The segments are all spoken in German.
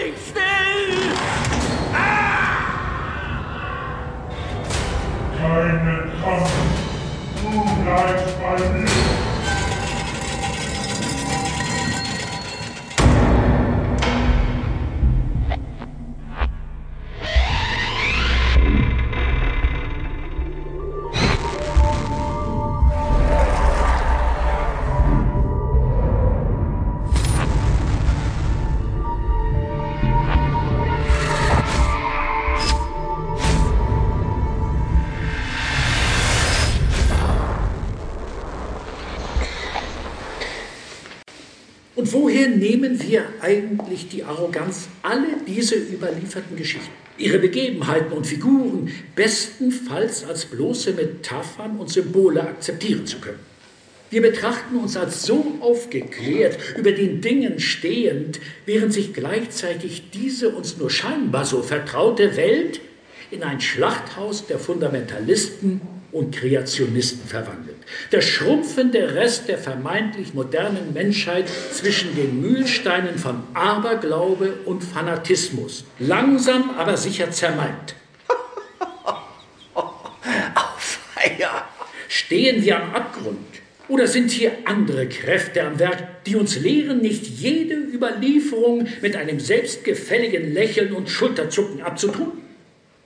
mich still! Ah! Keinen Kampf. Du bleibst bei mir. Woher nehmen wir eigentlich die Arroganz, alle diese überlieferten Geschichten, ihre Begebenheiten und Figuren bestenfalls als bloße Metaphern und Symbole akzeptieren zu können? Wir betrachten uns als so aufgeklärt, über den Dingen stehend, während sich gleichzeitig diese uns nur scheinbar so vertraute Welt in ein Schlachthaus der Fundamentalisten und Kreationisten verwandelt. Der schrumpfende Rest der vermeintlich modernen Menschheit zwischen den Mühlsteinen von Aberglaube und Fanatismus. Langsam, aber sicher zermalmt. Auf Feier! Stehen wir am Abgrund? Oder sind hier andere Kräfte am Werk, die uns lehren, nicht jede Überlieferung mit einem selbstgefälligen Lächeln und Schulterzucken abzutun?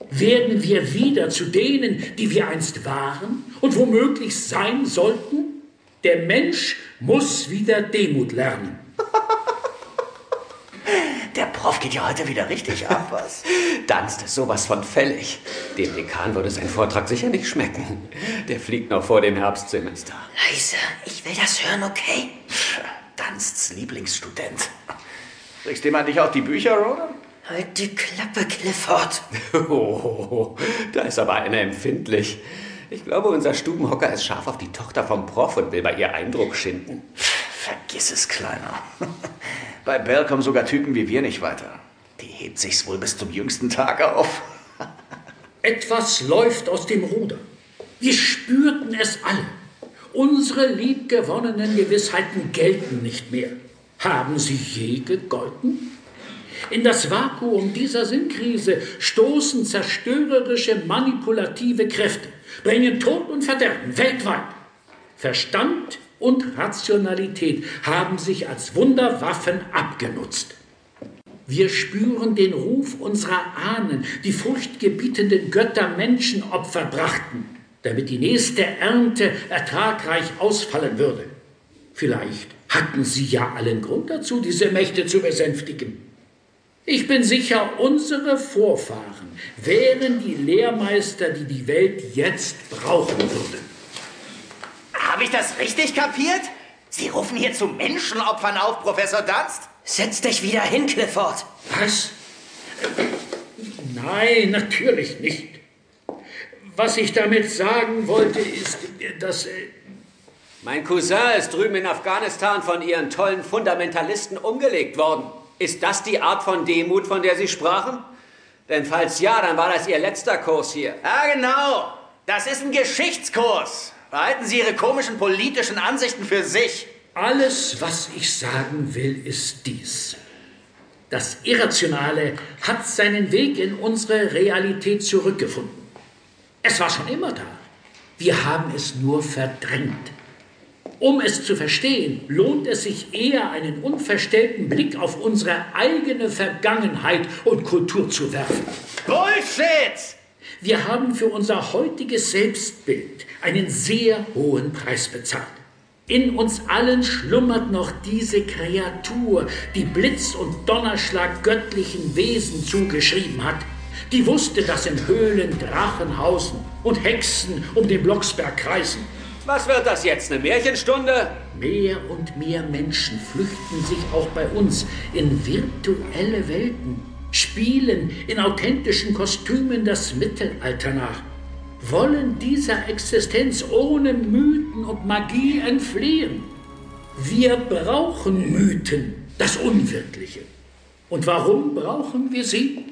Werden wir wieder zu denen, die wir einst waren und womöglich sein sollten? Der Mensch muss wieder Demut lernen. Der Prof geht ja heute wieder richtig ab, was? Danst ist sowas von fällig. Dem Dekan würde sein Vortrag sicher nicht schmecken. Der fliegt noch vor dem Herbstsemester. Leise, ich will das hören, okay? Dunsts Lieblingsstudent. Kriegst du mal nicht auch die Bücher, Ronan? Halt die Klappe, Clifford. Oh, da ist aber einer empfindlich. Ich glaube, unser Stubenhocker ist scharf auf die Tochter vom Prof und will bei ihr Eindruck schinden. Vergiss es, Kleiner. Bei Bell kommen sogar Typen wie wir nicht weiter. Die hebt sich's wohl bis zum jüngsten Tag auf. Etwas läuft aus dem Ruder. Wir spürten es alle. Unsere liebgewonnenen Gewissheiten gelten nicht mehr. Haben sie je gegolten? In das Vakuum dieser Sinnkrise stoßen zerstörerische, manipulative Kräfte, bringen Tod und Verderben weltweit. Verstand und Rationalität haben sich als Wunderwaffen abgenutzt. Wir spüren den Ruf unserer Ahnen, die furchtgebietenden Götter Menschenopfer brachten, damit die nächste Ernte ertragreich ausfallen würde. Vielleicht hatten sie ja allen Grund dazu, diese Mächte zu besänftigen. Ich bin sicher, unsere Vorfahren wären die Lehrmeister, die die Welt jetzt brauchen würde. Habe ich das richtig kapiert? Sie rufen hier zu Menschenopfern auf, Professor Dunst? Setz dich wieder hin, Clifford. Was? Nein, natürlich nicht. Was ich damit sagen wollte, ist, dass... äh, Mein Cousin ist drüben in Afghanistan von ihren tollen Fundamentalisten umgelegt worden. Ist das die Art von Demut, von der Sie sprachen? Denn falls ja, dann war das Ihr letzter Kurs hier. Ja, genau. Das ist ein Geschichtskurs. Behalten Sie Ihre komischen politischen Ansichten für sich. Alles, was ich sagen will, ist dies. Das Irrationale hat seinen Weg in unsere Realität zurückgefunden. Es war schon immer da. Wir haben es nur verdrängt. Um es zu verstehen, lohnt es sich eher, einen unverstellten Blick auf unsere eigene Vergangenheit und Kultur zu werfen. Bullshit! Wir haben für unser heutiges Selbstbild einen sehr hohen Preis bezahlt. In uns allen schlummert noch diese Kreatur, die Blitz und Donnerschlag göttlichen Wesen zugeschrieben hat. Die wusste, dass in Höhlen Drachen hausen und Hexen um den Blocksberg kreisen. Was wird das jetzt, eine Märchenstunde? Mehr und mehr Menschen flüchten sich auch bei uns in virtuelle Welten, spielen in authentischen Kostümen das Mittelalter nach, wollen dieser Existenz ohne Mythen und Magie entfliehen. Wir brauchen Mythen, das Unwirkliche. Und warum brauchen wir sie?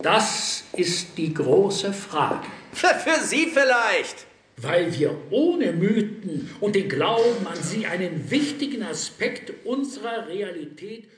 Das ist die große Frage. Für, Sie vielleicht. Weil wir ohne Mythen und den Glauben an sie einen wichtigen Aspekt unserer Realität